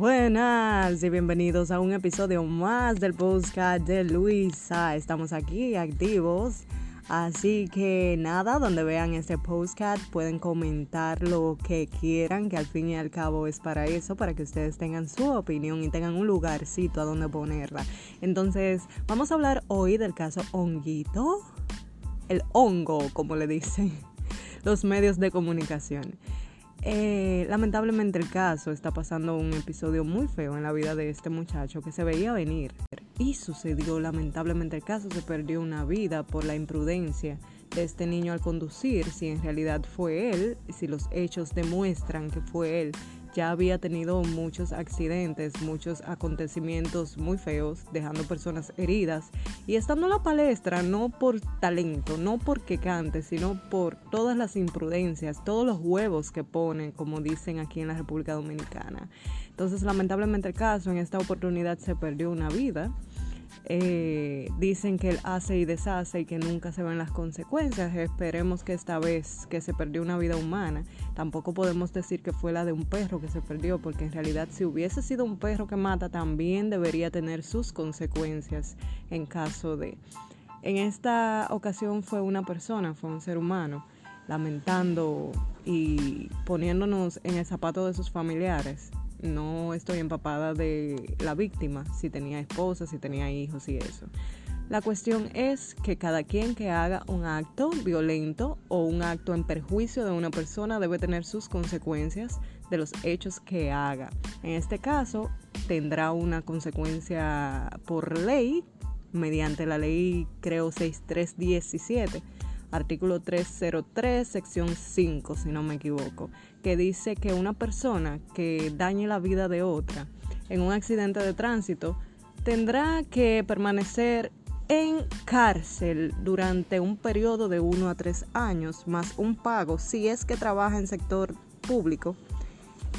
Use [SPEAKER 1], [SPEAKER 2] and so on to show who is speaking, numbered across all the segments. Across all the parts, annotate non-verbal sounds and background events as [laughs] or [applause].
[SPEAKER 1] Buenas y bienvenidos a un episodio más del podcast de Luisa. Estamos aquí activos. Así que nada, donde vean este podcast pueden comentar lo que quieran, que al fin y al cabo es para eso, para que ustedes tengan su opinión y tengan un lugarcito a donde ponerla. Entonces, vamos a hablar hoy del caso Honguito, el hongo, como le dicen [laughs] los medios de comunicación. Eh, lamentablemente el caso está pasando un episodio muy feo en la vida de este muchacho que se veía venir. Y sucedió lamentablemente el caso, se perdió una vida por la imprudencia de este niño al conducir, si en realidad fue él, si los hechos demuestran que fue él ya había tenido muchos accidentes, muchos acontecimientos muy feos, dejando personas heridas. Y estando en la palestra, no por talento, no porque cante, sino por todas las imprudencias, todos los huevos que ponen, como dicen aquí en la República Dominicana. Entonces, lamentablemente el caso, en esta oportunidad se perdió una vida. Eh, dicen que él hace y deshace y que nunca se ven las consecuencias. Esperemos que esta vez que se perdió una vida humana, tampoco podemos decir que fue la de un perro que se perdió, porque en realidad si hubiese sido un perro que mata, también debería tener sus consecuencias en caso de... En esta ocasión fue una persona, fue un ser humano, lamentando y poniéndonos en el zapato de sus familiares no estoy empapada de la víctima, si tenía esposa, si tenía hijos y eso. La cuestión es que cada quien que haga un acto violento o un acto en perjuicio de una persona debe tener sus consecuencias de los hechos que haga. En este caso, tendrá una consecuencia por ley, mediante la ley creo 6317 artículo 303, sección 5, si no me equivoco, que dice que una persona que dañe la vida de otra en un accidente de tránsito tendrá que permanecer en cárcel durante un periodo de 1 a 3 años, más un pago, si es que trabaja en sector público,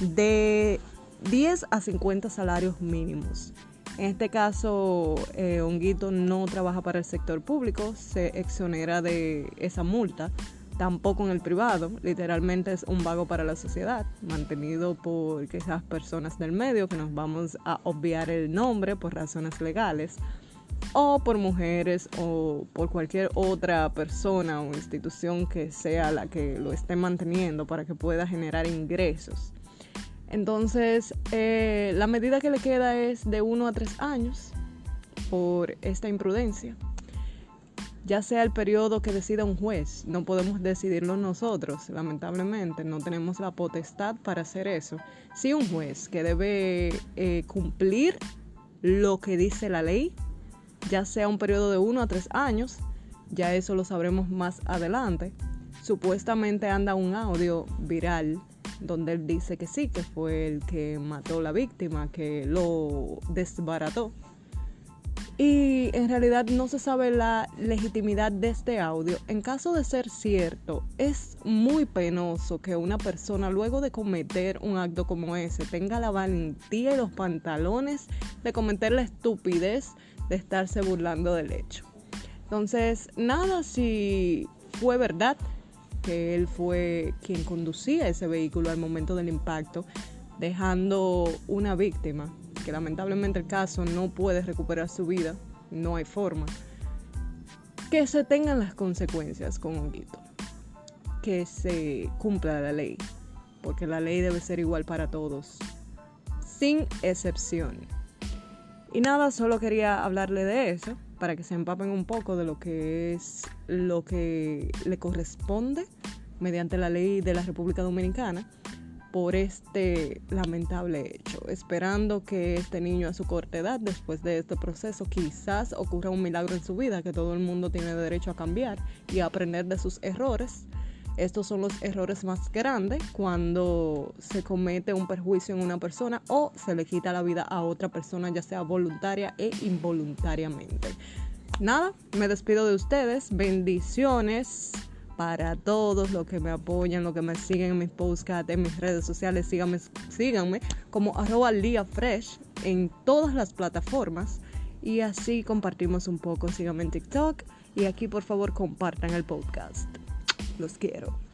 [SPEAKER 1] de 10 a 50 salarios mínimos. En este caso, eh, Honguito no trabaja para el sector público, se exonera de esa multa, tampoco en el privado, literalmente es un vago para la sociedad, mantenido por esas personas del medio que nos vamos a obviar el nombre por razones legales, o por mujeres o por cualquier otra persona o institución que sea la que lo esté manteniendo para que pueda generar ingresos. Entonces, eh, la medida que le queda es de 1 a 3 años por esta imprudencia. Ya sea el periodo que decida un juez, no podemos decidirlo nosotros, lamentablemente, no tenemos la potestad para hacer eso. Si un juez que debe eh, cumplir lo que dice la ley, ya sea un periodo de 1 a 3 años, ya eso lo sabremos más adelante. Supuestamente anda un audio viral donde él dice que sí, que fue el que mató a la víctima, que lo desbarató. Y en realidad no se sabe la legitimidad de este audio. En caso de ser cierto, es muy penoso que una persona luego de cometer un acto como ese tenga la valentía y los pantalones de cometer la estupidez de estarse burlando del hecho. Entonces, nada si fue verdad, que él fue quien conducía ese vehículo al momento del impacto, dejando una víctima, que lamentablemente el caso no puede recuperar su vida, no hay forma, que se tengan las consecuencias con Honguito, que se cumpla la ley, porque la ley debe ser igual para todos, sin excepción. Y nada, solo quería hablarle de eso para que se empapen un poco de lo que es lo que le corresponde mediante la ley de la República Dominicana por este lamentable hecho, esperando que este niño a su corta edad, después de este proceso, quizás ocurra un milagro en su vida, que todo el mundo tiene derecho a cambiar y aprender de sus errores estos son los errores más grandes cuando se comete un perjuicio en una persona o se le quita la vida a otra persona, ya sea voluntaria e involuntariamente. Nada, me despido de ustedes. Bendiciones para todos los que me apoyan, los que me siguen en mis podcasts, en mis redes sociales. Síganme, síganme como arroba fresh en todas las plataformas. Y así compartimos un poco. Síganme en TikTok. Y aquí por favor compartan el podcast. Los quiero.